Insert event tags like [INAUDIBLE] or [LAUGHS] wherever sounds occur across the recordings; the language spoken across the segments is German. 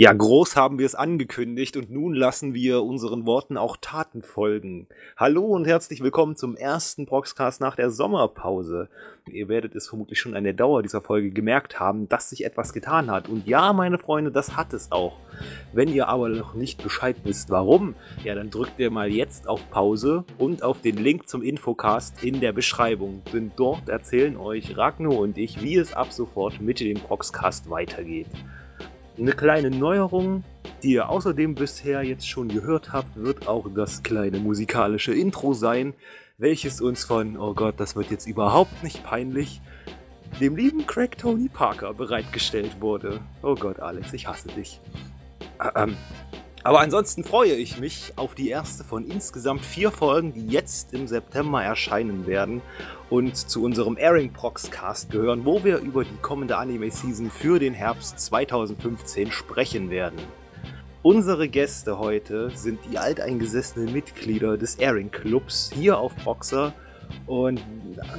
Ja, groß haben wir es angekündigt und nun lassen wir unseren Worten auch Taten folgen. Hallo und herzlich willkommen zum ersten Proxcast nach der Sommerpause. Ihr werdet es vermutlich schon an der Dauer dieser Folge gemerkt haben, dass sich etwas getan hat. Und ja, meine Freunde, das hat es auch. Wenn ihr aber noch nicht Bescheid wisst, warum, ja, dann drückt ihr mal jetzt auf Pause und auf den Link zum Infocast in der Beschreibung. Denn dort erzählen euch Ragnar und ich, wie es ab sofort mit dem Proxcast weitergeht. Eine kleine Neuerung, die ihr außerdem bisher jetzt schon gehört habt, wird auch das kleine musikalische Intro sein, welches uns von, oh Gott, das wird jetzt überhaupt nicht peinlich, dem lieben Craig Tony Parker bereitgestellt wurde. Oh Gott, Alex, ich hasse dich. Ähm, aber ansonsten freue ich mich auf die erste von insgesamt vier Folgen, die jetzt im September erscheinen werden und zu unserem Airing Prox Cast gehören, wo wir über die kommende Anime-Season für den Herbst 2015 sprechen werden. Unsere Gäste heute sind die alteingesessenen Mitglieder des Airing Clubs hier auf Proxer und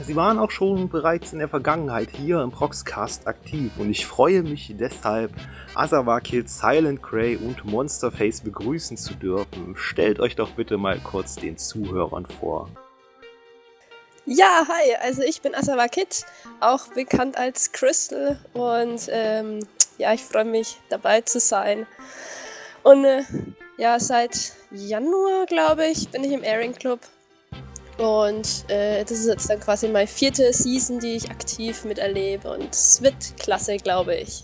sie waren auch schon bereits in der Vergangenheit hier im Proxcast aktiv und ich freue mich deshalb, Asawa Silent Grey und Monsterface begrüßen zu dürfen. Stellt euch doch bitte mal kurz den Zuhörern vor. Ja, hi, also ich bin Asawa Kid, auch bekannt als Crystal und ähm, ja, ich freue mich dabei zu sein. Und äh, ja, seit Januar, glaube ich, bin ich im Airing Club und äh, das ist jetzt dann quasi meine vierte Season, die ich aktiv miterlebe. Und es wird klasse, glaube ich.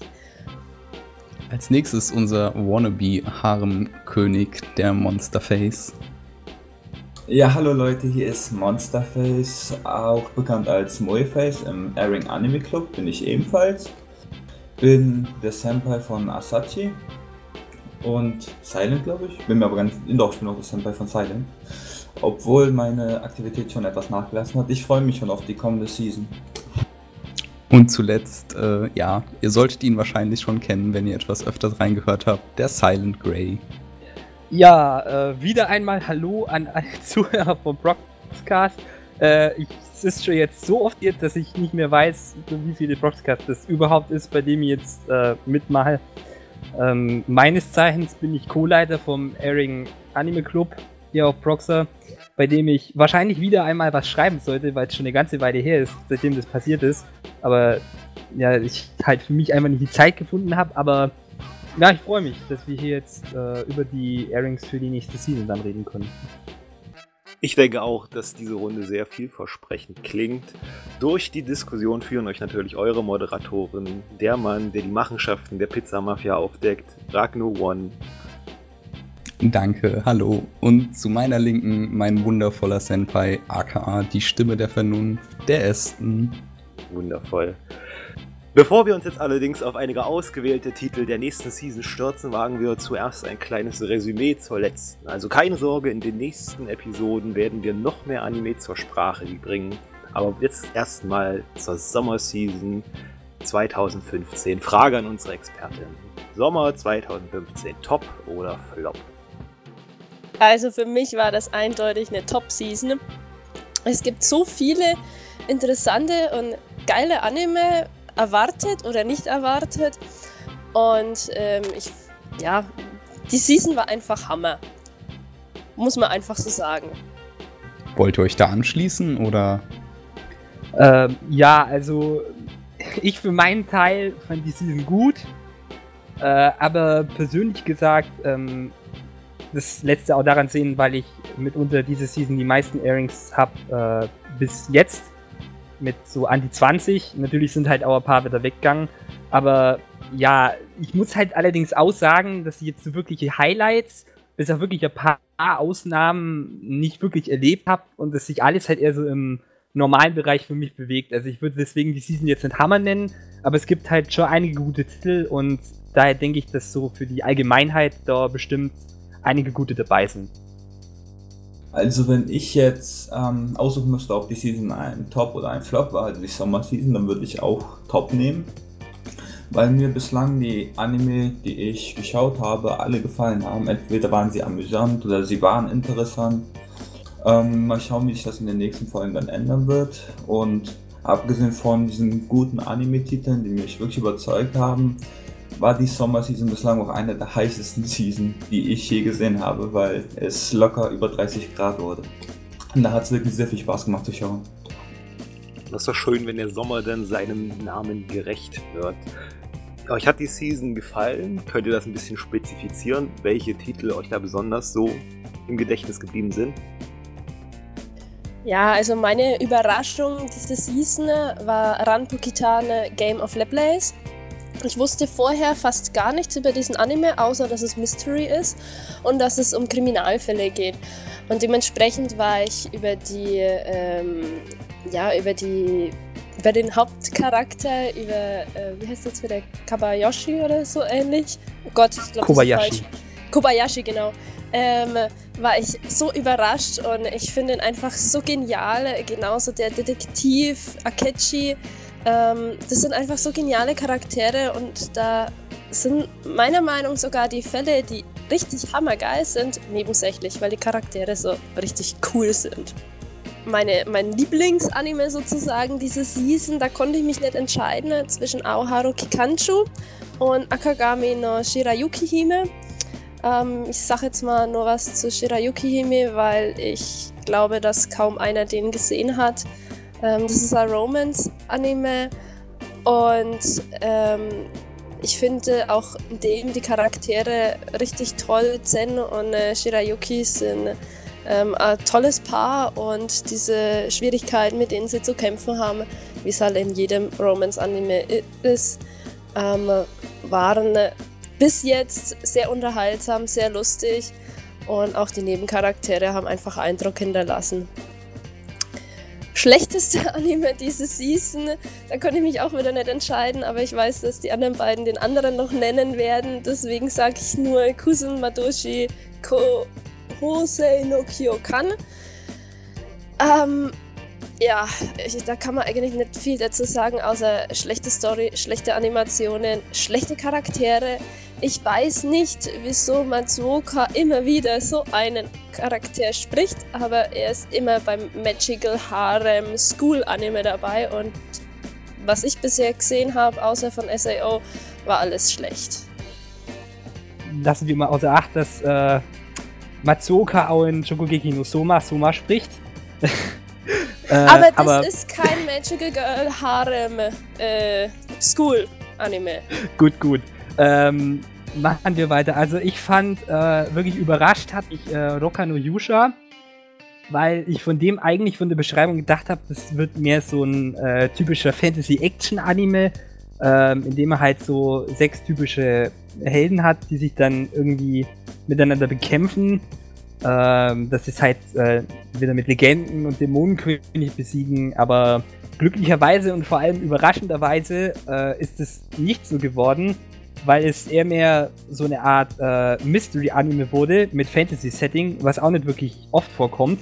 Als nächstes unser Wannabe-Harem-König, der Monsterface. Ja, hallo Leute, hier ist Monsterface, auch bekannt als Moeface im Airing Anime Club, bin ich ebenfalls. Bin der Senpai von Asachi und Silent, glaube ich. Bin mir aber ganz, doch, ich bin auch der Senpai von Silent obwohl meine Aktivität schon etwas nachgelassen hat. Ich freue mich schon auf die kommende Season. Und zuletzt, äh, ja, ihr solltet ihn wahrscheinlich schon kennen, wenn ihr etwas öfters reingehört habt, der Silent Grey. Ja, äh, wieder einmal Hallo an alle [LAUGHS] Zuhörer vom Broadcast. Äh, ich, es ist schon jetzt so oft jetzt, dass ich nicht mehr weiß, wie viele Broadcasts das überhaupt ist, bei dem ich jetzt äh, mitmache. Ähm, meines Zeichens bin ich Co-Leiter vom Airing Anime Club hier auf Proxer, bei dem ich wahrscheinlich wieder einmal was schreiben sollte, weil es schon eine ganze Weile her ist, seitdem das passiert ist. Aber ja, ich halt für mich einfach nicht die Zeit gefunden habe. Aber ja, ich freue mich, dass wir hier jetzt äh, über die Airings für die nächste Season dann reden können. Ich denke auch, dass diese Runde sehr vielversprechend klingt. Durch die Diskussion führen euch natürlich eure Moderatoren, der Mann, der die Machenschaften der Pizza Mafia aufdeckt, Ragnar One Danke, hallo. Und zu meiner Linken mein wundervoller Senpai, aka die Stimme der Vernunft, der Ästen. Wundervoll. Bevor wir uns jetzt allerdings auf einige ausgewählte Titel der nächsten Season stürzen, wagen wir zuerst ein kleines Resümee zur letzten. Also keine Sorge, in den nächsten Episoden werden wir noch mehr Anime zur Sprache bringen. Aber jetzt erstmal zur Sommerseason 2015. Frage an unsere Expertin. Sommer 2015, Top oder Flop? Also für mich war das eindeutig eine Top-Season. Es gibt so viele interessante und geile Anime erwartet oder nicht erwartet. Und ähm, ich, ja, die Season war einfach Hammer. Muss man einfach so sagen. Wollt ihr euch da anschließen oder? Ähm, ja, also ich für meinen Teil fand die Season gut. Äh, aber persönlich gesagt, ähm, das letzte auch daran sehen, weil ich mitunter diese Season die meisten Airings habe äh, bis jetzt. Mit so an die 20. Natürlich sind halt auch ein paar wieder weggegangen. Aber ja, ich muss halt allerdings auch sagen, dass ich jetzt so wirkliche Highlights, bis auf wirklich ein paar Ausnahmen nicht wirklich erlebt habe und dass sich alles halt eher so im normalen Bereich für mich bewegt. Also ich würde deswegen die Season jetzt nicht Hammer nennen, aber es gibt halt schon einige gute Titel und daher denke ich, dass so für die Allgemeinheit da bestimmt einige gute dabei sind. Also wenn ich jetzt ähm, aussuchen müsste, ob die Season ein Top oder ein Flop war, also die Sommer-Season, dann würde ich auch Top nehmen. Weil mir bislang die Anime, die ich geschaut habe, alle gefallen haben. Entweder waren sie amüsant oder sie waren interessant. Ähm, mal schauen, wie sich das in den nächsten Folgen dann ändern wird. Und abgesehen von diesen guten Anime-Titeln, die mich wirklich überzeugt haben, war die Sommerseason bislang auch eine der heißesten Season, die ich je gesehen habe, weil es locker über 30 Grad wurde. Und da hat es wirklich sehr viel Spaß gemacht zu schauen. Das ist doch schön, wenn der Sommer dann seinem Namen gerecht wird. Euch hat die Season gefallen? Könnt ihr das ein bisschen spezifizieren, welche Titel euch da besonders so im Gedächtnis geblieben sind? Ja, also meine Überraschung diese Season war Ranpukitane Game of Leblaze. Ich wusste vorher fast gar nichts über diesen Anime, außer dass es Mystery ist und dass es um Kriminalfälle geht. Und dementsprechend war ich über die, ähm, ja, über die, über den Hauptcharakter, über, äh, wie heißt das wieder, Kabayashi oder so ähnlich? Oh Gott, ich glaube, Kobayashi. Das ist falsch. Kobayashi, genau. Ähm, war ich so überrascht und ich finde ihn einfach so genial. Genauso der Detektiv Akechi. Ähm, das sind einfach so geniale Charaktere und da sind meiner Meinung nach sogar die Fälle, die richtig hammergeil sind, nebensächlich, weil die Charaktere so richtig cool sind. Meine, mein Lieblingsanime sozusagen diese Season, da konnte ich mich nicht entscheiden zwischen Aoharu Kikanchu und Akagami no Shirayuki Hime. Ähm, ich sage jetzt mal nur was zu Shirayuki Hime, weil ich glaube, dass kaum einer den gesehen hat. Ähm, das ist ein Romance-Anime und ähm, ich finde auch in dem die Charaktere richtig toll. Zen und äh, Shirayuki sind ähm, ein tolles Paar und diese Schwierigkeiten, mit denen sie zu kämpfen haben, wie es halt in jedem Romance-Anime ist, ähm, waren bis jetzt sehr unterhaltsam, sehr lustig und auch die Nebencharaktere haben einfach Eindruck hinterlassen. Schlechteste [LAUGHS] Anime diese Season, da konnte ich mich auch wieder nicht entscheiden, aber ich weiß, dass die anderen beiden den anderen noch nennen werden, deswegen sage ich nur Kusun Madoshi Ko Hosei no Kyokan. Ähm, ja, ich, da kann man eigentlich nicht viel dazu sagen, außer schlechte Story, schlechte Animationen, schlechte Charaktere. Ich weiß nicht, wieso Matsuoka immer wieder so einen Charakter spricht, aber er ist immer beim Magical Harem School Anime dabei und was ich bisher gesehen habe, außer von SAO, war alles schlecht. Lassen wir mal außer Acht, dass äh, Matsuoka auch in Shokugeki no Soma Soma spricht. [LAUGHS] äh, aber das aber ist kein Magical Girl Harem äh, School Anime. Gut, gut. Ähm, machen wir weiter. Also ich fand äh, wirklich überrascht hat ich äh, Roka no Yusha, weil ich von dem eigentlich von der Beschreibung gedacht habe, das wird mehr so ein äh, typischer Fantasy-Action-Anime, ähm, in dem er halt so sechs typische Helden hat, die sich dann irgendwie miteinander bekämpfen. Ähm, das ist halt äh, wieder mit Legenden und Dämonenkönig besiegen, aber glücklicherweise und vor allem überraschenderweise äh, ist es nicht so geworden, weil es eher mehr so eine Art äh, Mystery-Anime wurde mit Fantasy-Setting, was auch nicht wirklich oft vorkommt.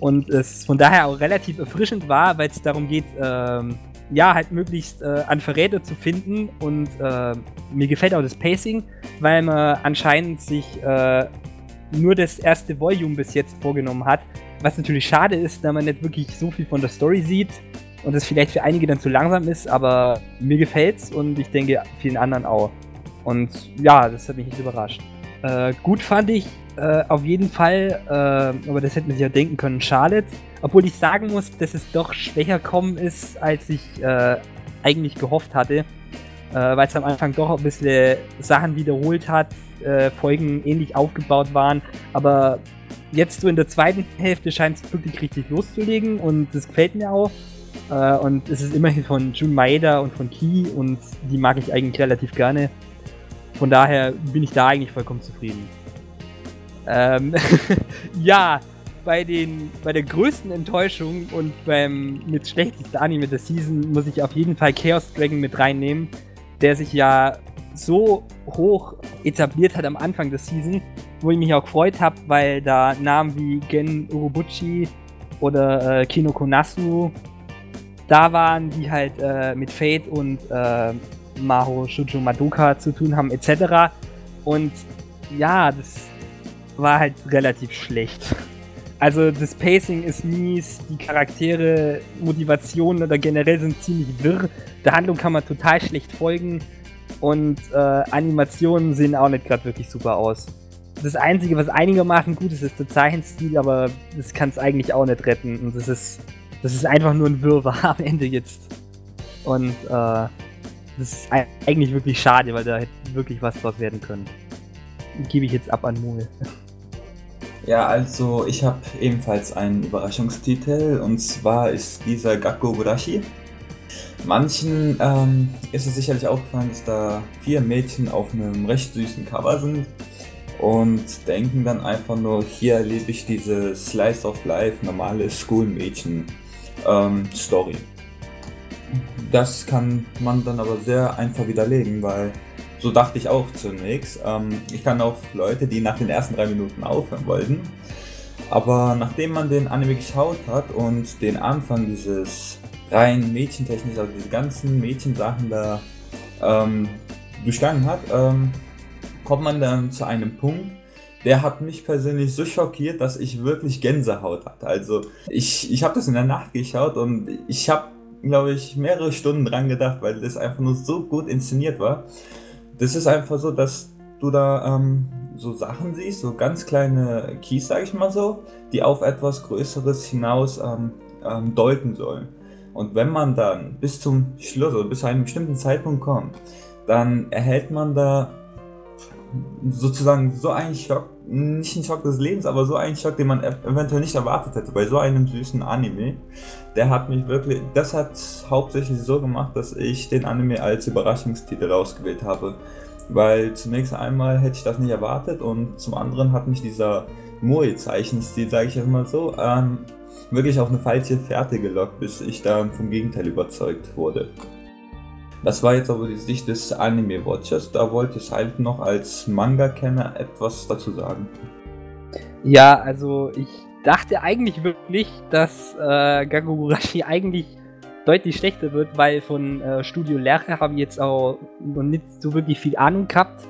Und es von daher auch relativ erfrischend war, weil es darum geht, ähm, ja, halt möglichst äh, an Verräter zu finden. Und äh, mir gefällt auch das Pacing, weil man anscheinend sich äh, nur das erste Volume bis jetzt vorgenommen hat. Was natürlich schade ist, da man nicht wirklich so viel von der Story sieht und es vielleicht für einige dann zu langsam ist, aber mir gefällt's und ich denke vielen anderen auch. Und ja, das hat mich nicht überrascht. Äh, gut fand ich äh, auf jeden Fall, äh, aber das hätte man sich ja denken können, Charlotte. Obwohl ich sagen muss, dass es doch schwächer kommen ist, als ich äh, eigentlich gehofft hatte. Äh, Weil es am Anfang doch ein bisschen Sachen wiederholt hat, äh, Folgen ähnlich aufgebaut waren. Aber jetzt so in der zweiten Hälfte scheint es wirklich richtig loszulegen und das gefällt mir auch. und es ist immerhin von Jun Maeda und von Ki und die mag ich eigentlich relativ gerne. Von daher bin ich da eigentlich vollkommen zufrieden. Ähm, [LAUGHS] ja, bei, den, bei der größten Enttäuschung und beim mit schlechtesten Anime der Season muss ich auf jeden Fall Chaos Dragon mit reinnehmen, der sich ja so hoch etabliert hat am Anfang der Season, wo ich mich auch gefreut habe, weil da Namen wie Gen Urobuchi oder äh, Kinoko da waren, die halt äh, mit Fate und äh, Maho Shujo Madoka zu tun haben, etc. Und ja, das war halt relativ schlecht. Also das Pacing ist mies, die Charaktere, Motivationen oder generell sind ziemlich wirr. Der Handlung kann man total schlecht folgen. und äh, Animationen sehen auch nicht gerade wirklich super aus. Das Einzige, was einigermaßen gut ist, ist der Zeichenstil, aber das kann es eigentlich auch nicht retten. Und das ist, das ist einfach nur ein Wirrwarr [LAUGHS] am Ende jetzt. Und äh, das ist eigentlich wirklich schade, weil da hätte wirklich was draus werden können. Gebe ich jetzt ab an Mul. [LAUGHS] Ja, also ich habe ebenfalls einen Überraschungstitel und zwar ist dieser Gakko Gurashi. Manchen ähm, ist es sicherlich aufgefallen, dass da vier Mädchen auf einem recht süßen Cover sind und denken dann einfach nur, hier erlebe ich diese Slice of Life, normale Schoolmädchen ähm. Das kann man dann aber sehr einfach widerlegen, weil so dachte ich auch zunächst. Ähm, ich kann auch Leute, die nach den ersten drei Minuten aufhören wollten. Aber nachdem man den Anime geschaut hat und den Anfang dieses rein Mädchentechnisch, also diese ganzen Mädchensachen da ähm, durchgangen hat, ähm, kommt man dann zu einem Punkt, der hat mich persönlich so schockiert, dass ich wirklich Gänsehaut hatte. Also ich, ich habe das in der Nacht geschaut und ich habe, glaube ich, mehrere Stunden dran gedacht, weil das einfach nur so gut inszeniert war. Das ist einfach so, dass du da ähm, so Sachen siehst, so ganz kleine Keys, sage ich mal so, die auf etwas Größeres hinaus ähm, ähm, deuten sollen. Und wenn man dann bis zum Schluss oder bis zu einem bestimmten Zeitpunkt kommt, dann erhält man da sozusagen so einen Schock, nicht einen Schock des Lebens, aber so einen Schock, den man eventuell nicht erwartet hätte bei so einem süßen Anime. Der hat mich wirklich, das hat hauptsächlich so gemacht, dass ich den Anime als Überraschungstitel ausgewählt habe. Weil zunächst einmal hätte ich das nicht erwartet und zum anderen hat mich dieser Moe-Zeichenstil, sage ich jetzt mal so, ähm, wirklich auf eine falsche Fährte gelockt, bis ich dann vom Gegenteil überzeugt wurde. Das war jetzt aber die Sicht des Anime Watchers. Da wollte Silent noch als Manga-Kenner etwas dazu sagen. Ja, also ich dachte eigentlich wirklich, dass äh, Gagogurashi eigentlich deutlich schlechter wird, weil von äh, Studio Lerche habe ich jetzt auch noch nicht so wirklich viel Ahnung gehabt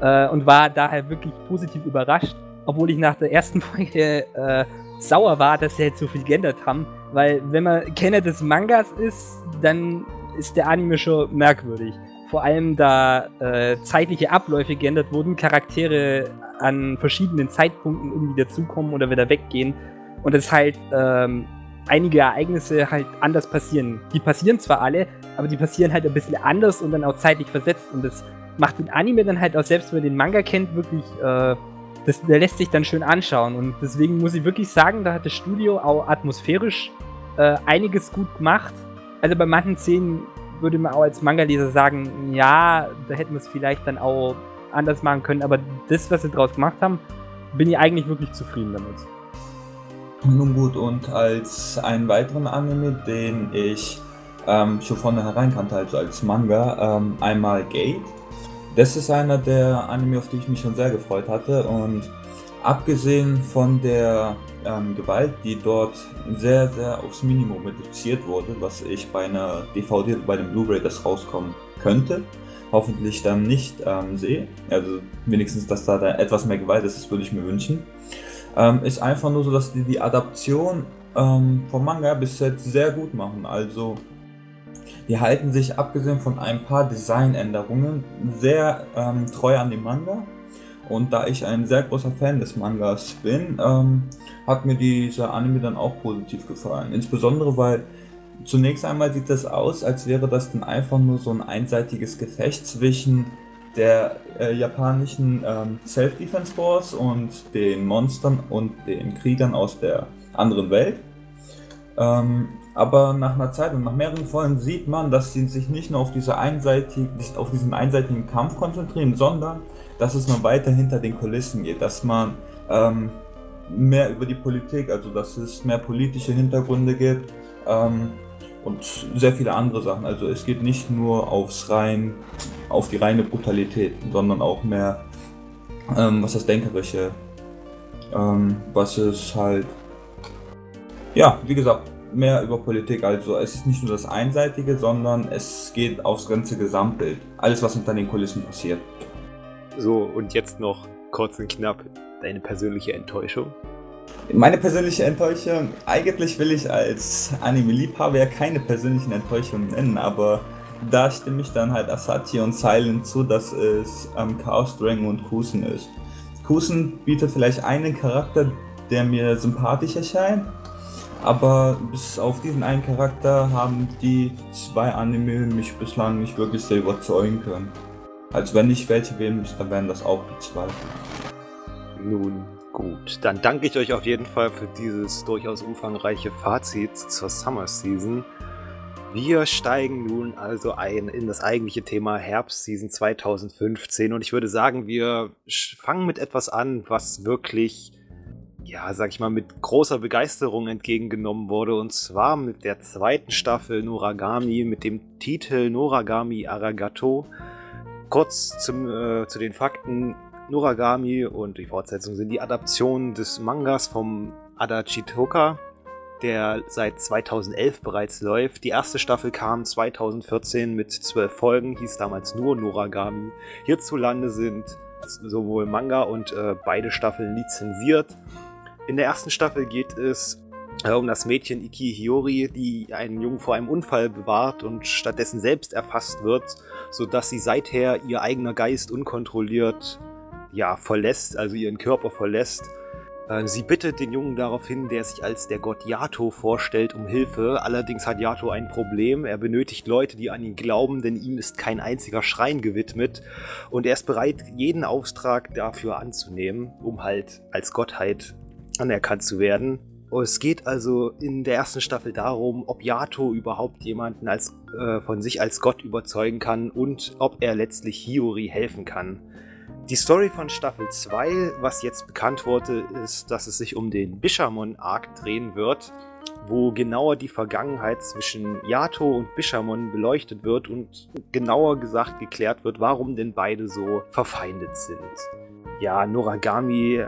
äh, und war daher wirklich positiv überrascht, obwohl ich nach der ersten [LAUGHS] Folge äh, sauer war, dass sie jetzt so viel geändert haben, weil wenn man Kenner des Mangas ist, dann ist der Anime schon merkwürdig. Vor allem da äh, zeitliche Abläufe geändert wurden, Charaktere an verschiedenen Zeitpunkten irgendwie dazukommen oder wieder weggehen und es halt ähm, einige Ereignisse halt anders passieren. Die passieren zwar alle, aber die passieren halt ein bisschen anders und dann auch zeitlich versetzt und das macht den Anime dann halt auch selbst, wenn man den Manga kennt, wirklich, äh, das, der lässt sich dann schön anschauen und deswegen muss ich wirklich sagen, da hat das Studio auch atmosphärisch äh, einiges gut gemacht also bei manchen Szenen würde man auch als Manga-Leser sagen, ja, da hätten wir es vielleicht dann auch anders machen können, aber das, was sie draus gemacht haben, bin ich eigentlich wirklich zufrieden damit. Nun gut, und als einen weiteren Anime, den ich ähm, schon vornherein kannte, also als Manga, ähm, einmal Gate. Das ist einer der Anime, auf die ich mich schon sehr gefreut hatte und abgesehen von der ähm, Gewalt, die dort sehr, sehr aufs Minimum reduziert wurde, was ich bei einer DVD, bei dem Blu-ray, das rauskommen könnte, hoffentlich dann nicht ähm, sehe. Also wenigstens, dass da, da etwas mehr Gewalt ist, das würde ich mir wünschen. Ähm, ist einfach nur so, dass die die Adaption ähm, vom Manga bis jetzt sehr gut machen. Also die halten sich abgesehen von ein paar Designänderungen sehr ähm, treu an dem Manga und da ich ein sehr großer Fan des Mangas bin, ähm, hat mir dieser Anime dann auch positiv gefallen. Insbesondere weil zunächst einmal sieht das aus, als wäre das dann einfach nur so ein einseitiges Gefecht zwischen der äh, japanischen ähm, Self-Defense Force und den Monstern und den Kriegern aus der anderen Welt. Ähm, aber nach einer Zeit und nach mehreren Folgen sieht man, dass sie sich nicht nur auf, diese einseitig, auf diesen einseitigen Kampf konzentrieren, sondern dass es noch weiter hinter den Kulissen geht, dass man ähm, mehr über die Politik, also dass es mehr politische Hintergründe gibt ähm, und sehr viele andere Sachen. Also es geht nicht nur aufs rein, auf die reine Brutalität, sondern auch mehr ähm, was das Denkerische, ähm, was es halt, ja, wie gesagt, mehr über Politik. Also es ist nicht nur das Einseitige, sondern es geht aufs ganze Gesamtbild. Alles, was hinter den Kulissen passiert. So, und jetzt noch kurz und knapp deine persönliche Enttäuschung. Meine persönliche Enttäuschung, eigentlich will ich als Anime-Liebhaber ja keine persönlichen Enttäuschungen nennen, aber da stimme ich dann halt Asachi und Silent zu, dass es ähm, Chaos Dragon und Kusen ist. Kusen bietet vielleicht einen Charakter, der mir sympathisch erscheint, aber bis auf diesen einen Charakter haben die zwei Anime mich bislang nicht wirklich sehr überzeugen können. Also wenn ich welche wählen müsste, dann wären das auch die zwei. Nun gut, dann danke ich euch auf jeden Fall für dieses durchaus umfangreiche Fazit zur Summer Season. Wir steigen nun also ein in das eigentliche Thema Herbstseason 2015 und ich würde sagen, wir fangen mit etwas an, was wirklich, ja, sag ich mal, mit großer Begeisterung entgegengenommen wurde und zwar mit der zweiten Staffel Noragami mit dem Titel Noragami Aragato. Kurz zum, äh, zu den Fakten. Noragami und die Fortsetzung sind die Adaptionen des Mangas vom Adachitoka, der seit 2011 bereits läuft. Die erste Staffel kam 2014 mit zwölf Folgen, hieß damals nur Noragami. Hierzulande sind sowohl Manga und äh, beide Staffeln lizenziert. In der ersten Staffel geht es äh, um das Mädchen Iki Hiyori, die einen Jungen vor einem Unfall bewahrt und stattdessen selbst erfasst wird, sodass sie seither ihr eigener Geist unkontrolliert ja, verlässt, also ihren Körper verlässt äh, sie bittet den Jungen daraufhin, der sich als der Gott Yato vorstellt, um Hilfe. Allerdings hat Yato ein Problem. Er benötigt Leute, die an ihn glauben, denn ihm ist kein einziger Schrein gewidmet. Und er ist bereit, jeden Auftrag dafür anzunehmen, um halt als Gottheit anerkannt zu werden. Es geht also in der ersten Staffel darum, ob Yato überhaupt jemanden als, äh, von sich als Gott überzeugen kann und ob er letztlich Hiyori helfen kann. Die Story von Staffel 2, was jetzt bekannt wurde, ist, dass es sich um den Bishamon-Arc drehen wird, wo genauer die Vergangenheit zwischen Yato und Bishamon beleuchtet wird und genauer gesagt geklärt wird, warum denn beide so verfeindet sind. Ja, Noragami,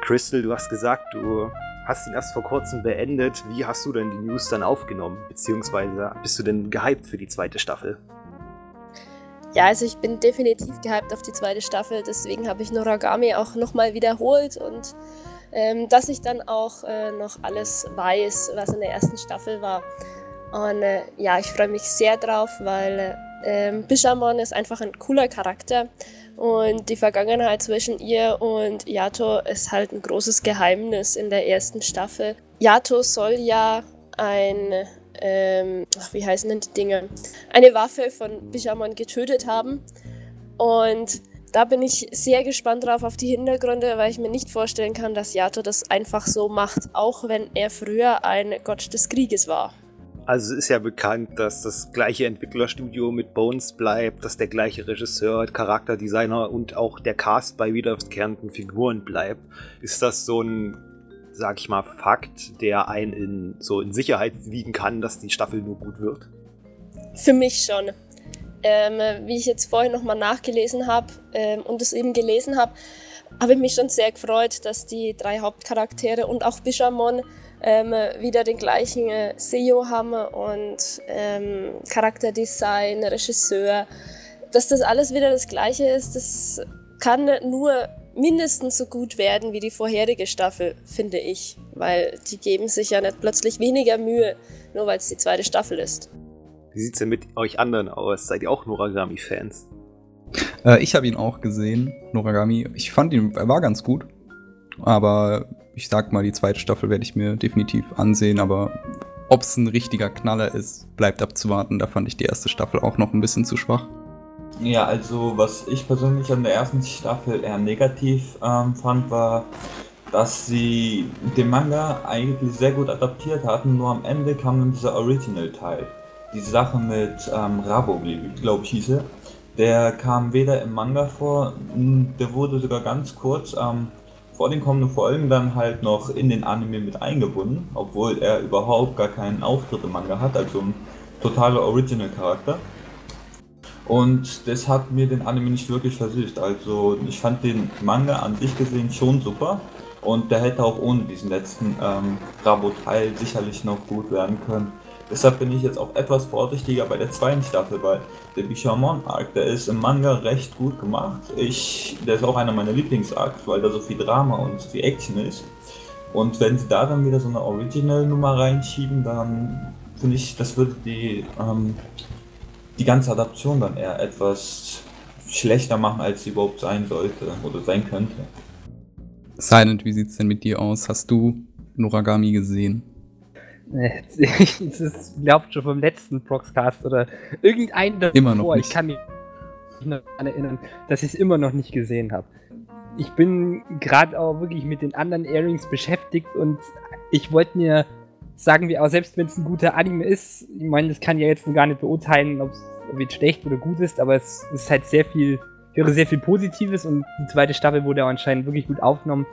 Crystal, du hast gesagt, du hast ihn erst vor kurzem beendet. Wie hast du denn die News dann aufgenommen? Beziehungsweise bist du denn gehypt für die zweite Staffel? Ja, also ich bin definitiv gehypt auf die zweite Staffel, deswegen habe ich Noragami auch nochmal wiederholt und ähm, dass ich dann auch äh, noch alles weiß, was in der ersten Staffel war. Und äh, ja, ich freue mich sehr drauf, weil äh, Bishamon ist einfach ein cooler Charakter und die Vergangenheit zwischen ihr und Yato ist halt ein großes Geheimnis in der ersten Staffel. Yato soll ja ein ähm, ach, wie heißen denn die Dinge? Eine Waffe von Bishamon getötet haben. Und da bin ich sehr gespannt drauf auf die Hintergründe, weil ich mir nicht vorstellen kann, dass Yato das einfach so macht, auch wenn er früher ein Gott des Krieges war. Also es ist ja bekannt, dass das gleiche Entwicklerstudio mit Bones bleibt, dass der gleiche Regisseur, Charakterdesigner und auch der Cast bei wiederkehrenden Figuren bleibt. Ist das so ein sag ich mal, Fakt, der einen in, so in Sicherheit wiegen kann, dass die Staffel nur gut wird? Für mich schon. Ähm, wie ich jetzt vorhin nochmal nachgelesen habe ähm, und es eben gelesen habe, habe ich mich schon sehr gefreut, dass die drei Hauptcharaktere und auch Bishamon ähm, wieder den gleichen äh, SEO haben und ähm, Charakterdesign, Regisseur. Dass das alles wieder das gleiche ist, das kann nur mindestens so gut werden wie die vorherige Staffel, finde ich. Weil die geben sich ja nicht plötzlich weniger Mühe, nur weil es die zweite Staffel ist. Wie sieht es denn mit euch anderen aus? Seid ihr auch Noragami-Fans? Äh, ich habe ihn auch gesehen, Noragami. Ich fand ihn, er war ganz gut. Aber ich sag mal, die zweite Staffel werde ich mir definitiv ansehen. Aber ob es ein richtiger Knaller ist, bleibt abzuwarten. Da fand ich die erste Staffel auch noch ein bisschen zu schwach. Ja, also was ich persönlich an der ersten Staffel eher negativ ähm, fand, war, dass sie den Manga eigentlich sehr gut adaptiert hatten, nur am Ende kam dann dieser Original-Teil. Die Sache mit ähm, Rabo, glaube ich, hieß er. Der kam weder im Manga vor, der wurde sogar ganz kurz ähm, vor den kommenden Folgen dann halt noch in den Anime mit eingebunden, obwohl er überhaupt gar keinen Auftritt im Manga hat, also ein totaler Original-Charakter. Und das hat mir den Anime nicht wirklich versicht. Also ich fand den Manga an sich gesehen schon super. Und der hätte auch ohne diesen letzten ähm, Rabo-Teil sicherlich noch gut werden können. Deshalb bin ich jetzt auch etwas vorsichtiger bei der zweiten Staffel, weil der Bishamon Arc, der ist im Manga recht gut gemacht. Ich, der ist auch einer meiner Lieblingsarcs, weil da so viel Drama und so viel Action ist. Und wenn sie da dann wieder so eine Original-Nummer reinschieben, dann finde ich, das würde die ähm, die ganze Adaption dann eher etwas schlechter machen, als sie überhaupt sein sollte oder sein könnte. Silent, wie sieht's denn mit dir aus? Hast du Noragami gesehen? [LAUGHS] Das ist, glaubt schon vom letzten Proxcast oder irgendein davor. Immer noch nicht. Ich kann mich noch daran erinnern, dass ich es immer noch nicht gesehen habe. Ich bin gerade auch wirklich mit den anderen Airings beschäftigt und ich wollte mir, sagen wir auch, selbst wenn es ein guter Anime ist, ich meine, das kann ja jetzt noch gar nicht beurteilen, ob es schlecht oder gut ist, aber es ist halt sehr viel, höre sehr viel Positives und die zweite Staffel wurde auch anscheinend wirklich gut aufgenommen.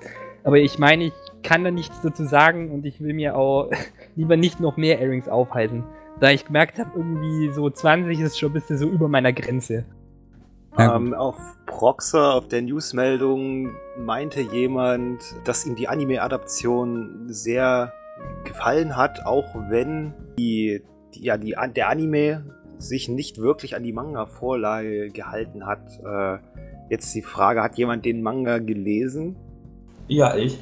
Aber ich meine, ich kann da nichts dazu sagen und ich will mir auch [LAUGHS] lieber nicht noch mehr Airings aufhalten. Da ich gemerkt habe, irgendwie so 20 ist schon ein bisschen so über meiner Grenze. Ja, ähm, auf Proxer, auf der Newsmeldung, meinte jemand, dass ihm die Anime-Adaption sehr gefallen hat, auch wenn die, die, ja, die, der Anime sich nicht wirklich an die Manga-Vorlage gehalten hat. Äh, jetzt die Frage, hat jemand den Manga gelesen? Ja, ich.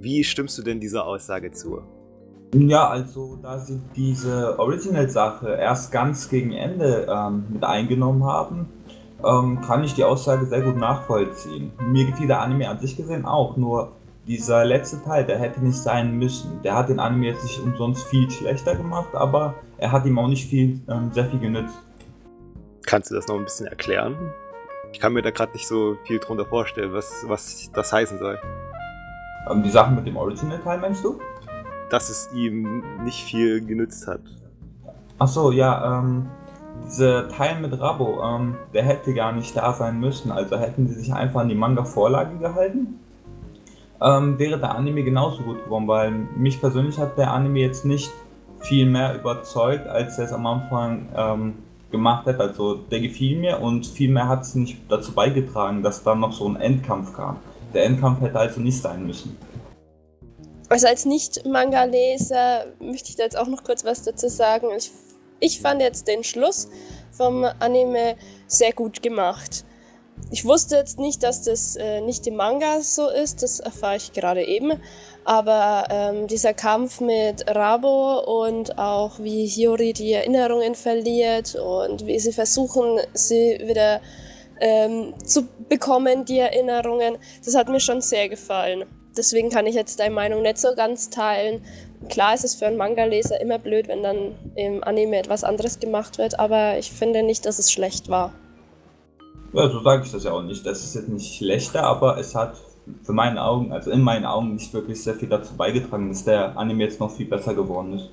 Wie stimmst du denn dieser Aussage zu? Ja, also da sie diese Original-Sache erst ganz gegen Ende ähm, mit eingenommen haben, ähm, kann ich die Aussage sehr gut nachvollziehen. Mir gefiel der Anime an sich gesehen auch, nur dieser letzte Teil, der hätte nicht sein müssen. Der hat den Anime jetzt nicht umsonst viel schlechter gemacht, aber er hat ihm auch nicht viel, ähm, sehr viel genützt. Kannst du das noch ein bisschen erklären? Ich kann mir da gerade nicht so viel drunter vorstellen, was, was das heißen soll. Ähm, die Sache mit dem Original-Teil meinst du? Dass es ihm nicht viel genützt hat. Achso, ja, ähm, dieser Teil mit Rabo, ähm, der hätte gar nicht da sein müssen. Also hätten sie sich einfach an die Manga-Vorlage gehalten, ähm, wäre der Anime genauso gut geworden, weil mich persönlich hat der Anime jetzt nicht viel mehr überzeugt, als er es am Anfang ähm, gemacht hat. Also der gefiel mir und viel mehr hat es nicht dazu beigetragen, dass dann noch so ein Endkampf kam. Der Endkampf hätte also nicht sein müssen. Also als Nicht-Manga-Leser möchte ich da jetzt auch noch kurz was dazu sagen. Ich, ich fand jetzt den Schluss vom Anime sehr gut gemacht. Ich wusste jetzt nicht, dass das äh, nicht im Manga so ist, das erfahre ich gerade eben. Aber ähm, dieser Kampf mit Rabo und auch wie Hiyori die Erinnerungen verliert und wie sie versuchen, sie wieder ähm, zu bekommen, die Erinnerungen, das hat mir schon sehr gefallen. Deswegen kann ich jetzt deine Meinung nicht so ganz teilen. Klar ist es für einen Manga-Leser immer blöd, wenn dann im Anime etwas anderes gemacht wird, aber ich finde nicht, dass es schlecht war. Ja, so sage ich das ja auch nicht. Das ist jetzt nicht schlechter, aber es hat für meine Augen, also in meinen Augen, nicht wirklich sehr viel dazu beigetragen, dass der Anime jetzt noch viel besser geworden ist.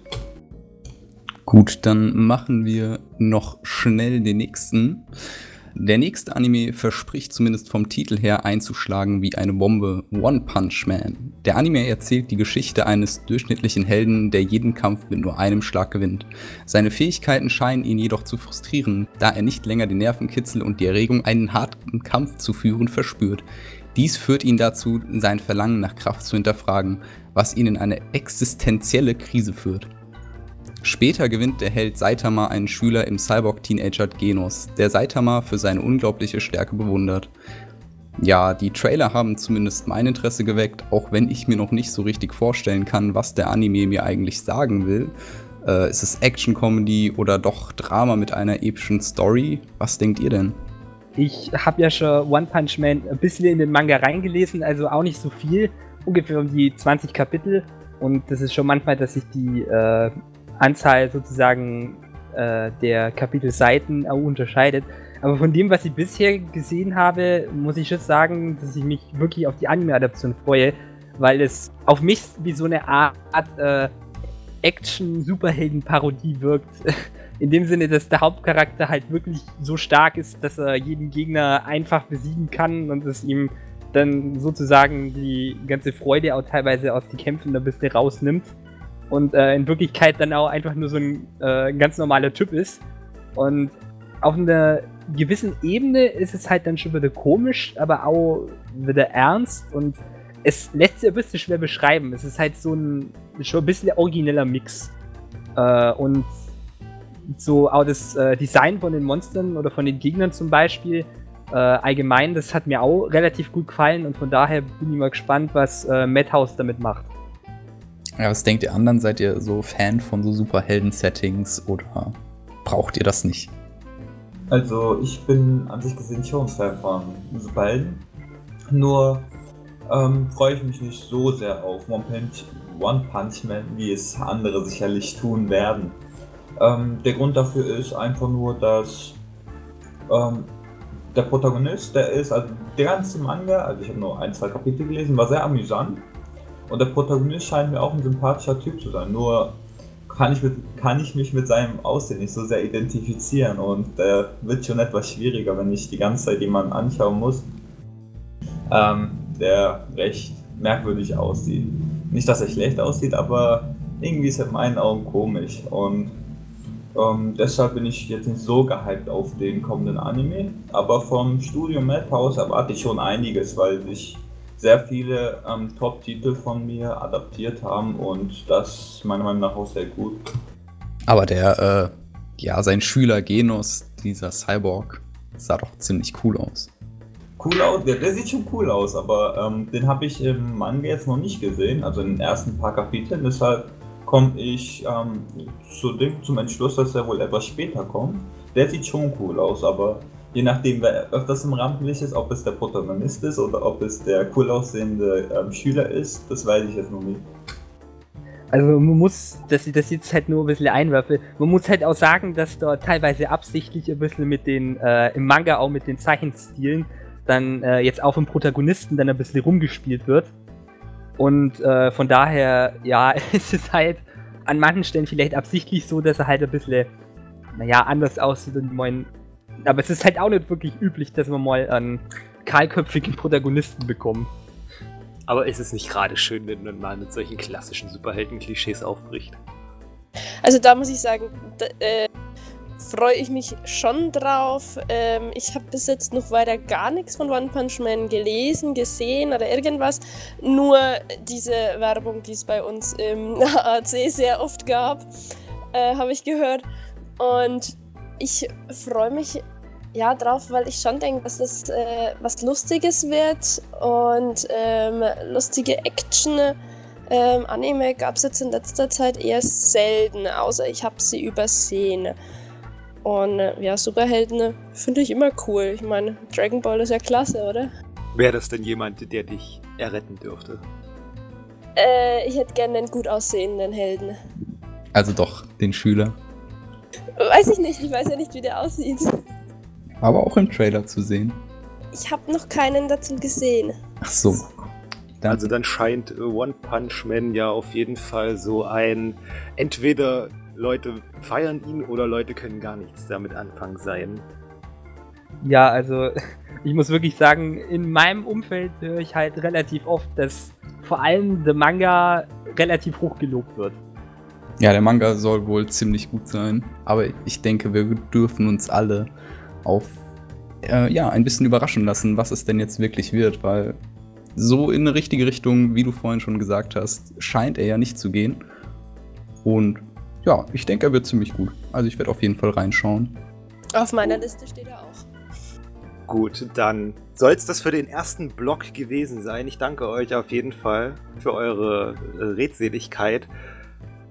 Gut, dann machen wir noch schnell den nächsten. Der nächste Anime verspricht zumindest vom Titel her einzuschlagen wie eine Bombe. One Punch Man. Der Anime erzählt die Geschichte eines durchschnittlichen Helden, der jeden Kampf mit nur einem Schlag gewinnt. Seine Fähigkeiten scheinen ihn jedoch zu frustrieren, da er nicht länger den Nervenkitzel und die Erregung, einen harten Kampf zu führen, verspürt. Dies führt ihn dazu, sein Verlangen nach Kraft zu hinterfragen, was ihn in eine existenzielle Krise führt. Später gewinnt der Held Saitama einen Schüler im Cyborg-Teenager Genos, der Saitama für seine unglaubliche Stärke bewundert. Ja, die Trailer haben zumindest mein Interesse geweckt, auch wenn ich mir noch nicht so richtig vorstellen kann, was der Anime mir eigentlich sagen will. Äh, ist es Action-Comedy oder doch Drama mit einer epischen Story? Was denkt ihr denn? Ich habe ja schon One Punch Man ein bisschen in den Manga reingelesen, also auch nicht so viel, ungefähr um die 20 Kapitel. Und das ist schon manchmal, dass sich die äh, Anzahl sozusagen äh, der Kapitelseiten auch unterscheidet. Aber von dem, was ich bisher gesehen habe, muss ich schon sagen, dass ich mich wirklich auf die Anime-Adaption freue, weil es auf mich wie so eine Art äh, Action-Superhelden-Parodie wirkt. [LAUGHS] In dem Sinne, dass der Hauptcharakter halt wirklich so stark ist, dass er jeden Gegner einfach besiegen kann und es ihm dann sozusagen die ganze Freude auch teilweise aus den Kämpfen ein bisschen rausnimmt und äh, in Wirklichkeit dann auch einfach nur so ein äh, ganz normaler Typ ist. Und auf einer gewissen Ebene ist es halt dann schon wieder komisch, aber auch wieder ernst und es lässt sich ein bisschen schwer beschreiben. Es ist halt so ein schon ein bisschen origineller Mix. Äh, und so auch das äh, Design von den Monstern oder von den Gegnern zum Beispiel äh, allgemein, das hat mir auch relativ gut gefallen und von daher bin ich mal gespannt, was äh, Madhouse damit macht. Ja, was denkt ihr anderen? Seid ihr so Fan von so Superhelden-Settings oder braucht ihr das nicht? Also ich bin an sich gesehen schon Fan von Superhelden. Nur ähm, freue ich mich nicht so sehr auf One Punch, One Punch Man, wie es andere sicherlich tun werden. Ähm, der Grund dafür ist einfach nur, dass ähm, der Protagonist, der ist, also der ganze Manga, also ich habe nur ein, zwei Kapitel gelesen, war sehr amüsant. Und der Protagonist scheint mir auch ein sympathischer Typ zu sein. Nur kann ich, mit, kann ich mich mit seinem Aussehen nicht so sehr identifizieren und äh, wird schon etwas schwieriger, wenn ich die ganze Zeit jemanden anschauen muss, ähm, der recht merkwürdig aussieht. Nicht, dass er schlecht aussieht, aber irgendwie ist er in meinen Augen komisch und ähm, deshalb bin ich jetzt nicht so gehypt auf den kommenden Anime, aber vom Studio Madhouse erwarte ich schon einiges, weil sich sehr viele ähm, Top-Titel von mir adaptiert haben und das meiner Meinung nach auch sehr gut. Aber der, äh, ja, sein Schüler Genos, dieser Cyborg, sah doch ziemlich cool aus. Cool aus, der, der sieht schon cool aus, aber ähm, den habe ich im Manga jetzt noch nicht gesehen, also in den ersten paar Kapiteln, deshalb komme ich ähm, zu dem, zum Entschluss, dass er wohl etwas später kommt. Der sieht schon cool aus, aber je nachdem, wer öfters im Rampenlicht ist, ob es der Protagonist ist oder ob es der cool aussehende ähm, Schüler ist, das weiß ich jetzt noch nicht. Also man muss, ich das jetzt halt nur ein bisschen einwerfe, man muss halt auch sagen, dass dort teilweise absichtlich ein bisschen mit den, äh, im Manga auch mit den Zeichenstilen dann äh, jetzt auch vom Protagonisten dann ein bisschen rumgespielt wird. Und äh, von daher, ja, [LAUGHS] es ist halt an manchen Stellen vielleicht absichtlich so, dass er halt ein bisschen, naja, anders aussieht und meinen aber es ist halt auch nicht wirklich üblich, dass wir mal einen kahlköpfigen Protagonisten bekommen. Aber ist es nicht gerade schön, wenn man mal mit solchen klassischen Superhelden-Klischees aufbricht? Also da muss ich sagen, da, äh, freue ich mich schon drauf. Ähm, ich habe bis jetzt noch weiter gar nichts von One Punch Man gelesen, gesehen oder irgendwas. Nur diese Werbung, die es bei uns im [LAUGHS] AAC sehr oft gab, äh, habe ich gehört. Und ich freue mich ja drauf, weil ich schon denke, dass das äh, was Lustiges wird und ähm, lustige Action. Ähm, Anime gab es jetzt in letzter Zeit eher selten, außer ich habe sie übersehen. Und äh, ja, Superhelden finde ich immer cool. Ich meine, Dragon Ball ist ja klasse, oder? Wäre das denn jemand, der dich erretten dürfte? Äh, ich hätte gerne einen gut aussehenden Helden. Also doch den Schüler. Weiß ich nicht, ich weiß ja nicht, wie der aussieht. Aber auch im Trailer zu sehen. Ich habe noch keinen dazu gesehen. Ach so. Dann also dann scheint äh, One Punch Man ja auf jeden Fall so ein entweder Leute feiern ihn oder Leute können gar nichts damit anfangen sein. Ja, also [LAUGHS] ich muss wirklich sagen, in meinem Umfeld höre ich halt relativ oft, dass vor allem der Manga relativ hoch gelobt wird. Ja, der Manga soll wohl ziemlich gut sein, aber ich denke, wir dürfen uns alle auf äh, ja, ein bisschen überraschen lassen, was es denn jetzt wirklich wird, weil so in eine richtige Richtung, wie du vorhin schon gesagt hast, scheint er ja nicht zu gehen. Und ja, ich denke, er wird ziemlich gut. Also ich werde auf jeden Fall reinschauen. Auf meiner Liste steht er auch. Gut, dann soll es das für den ersten Block gewesen sein. Ich danke euch auf jeden Fall für eure äh, Redseligkeit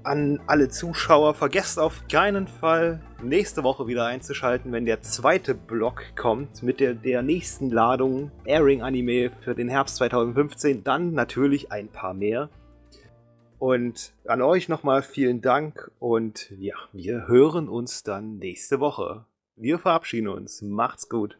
an alle Zuschauer, vergesst auf keinen Fall, nächste Woche wieder einzuschalten, wenn der zweite Block kommt mit der, der nächsten Ladung Airing-Anime für den Herbst 2015. Dann natürlich ein paar mehr. Und an euch nochmal vielen Dank und ja, wir hören uns dann nächste Woche. Wir verabschieden uns. Macht's gut.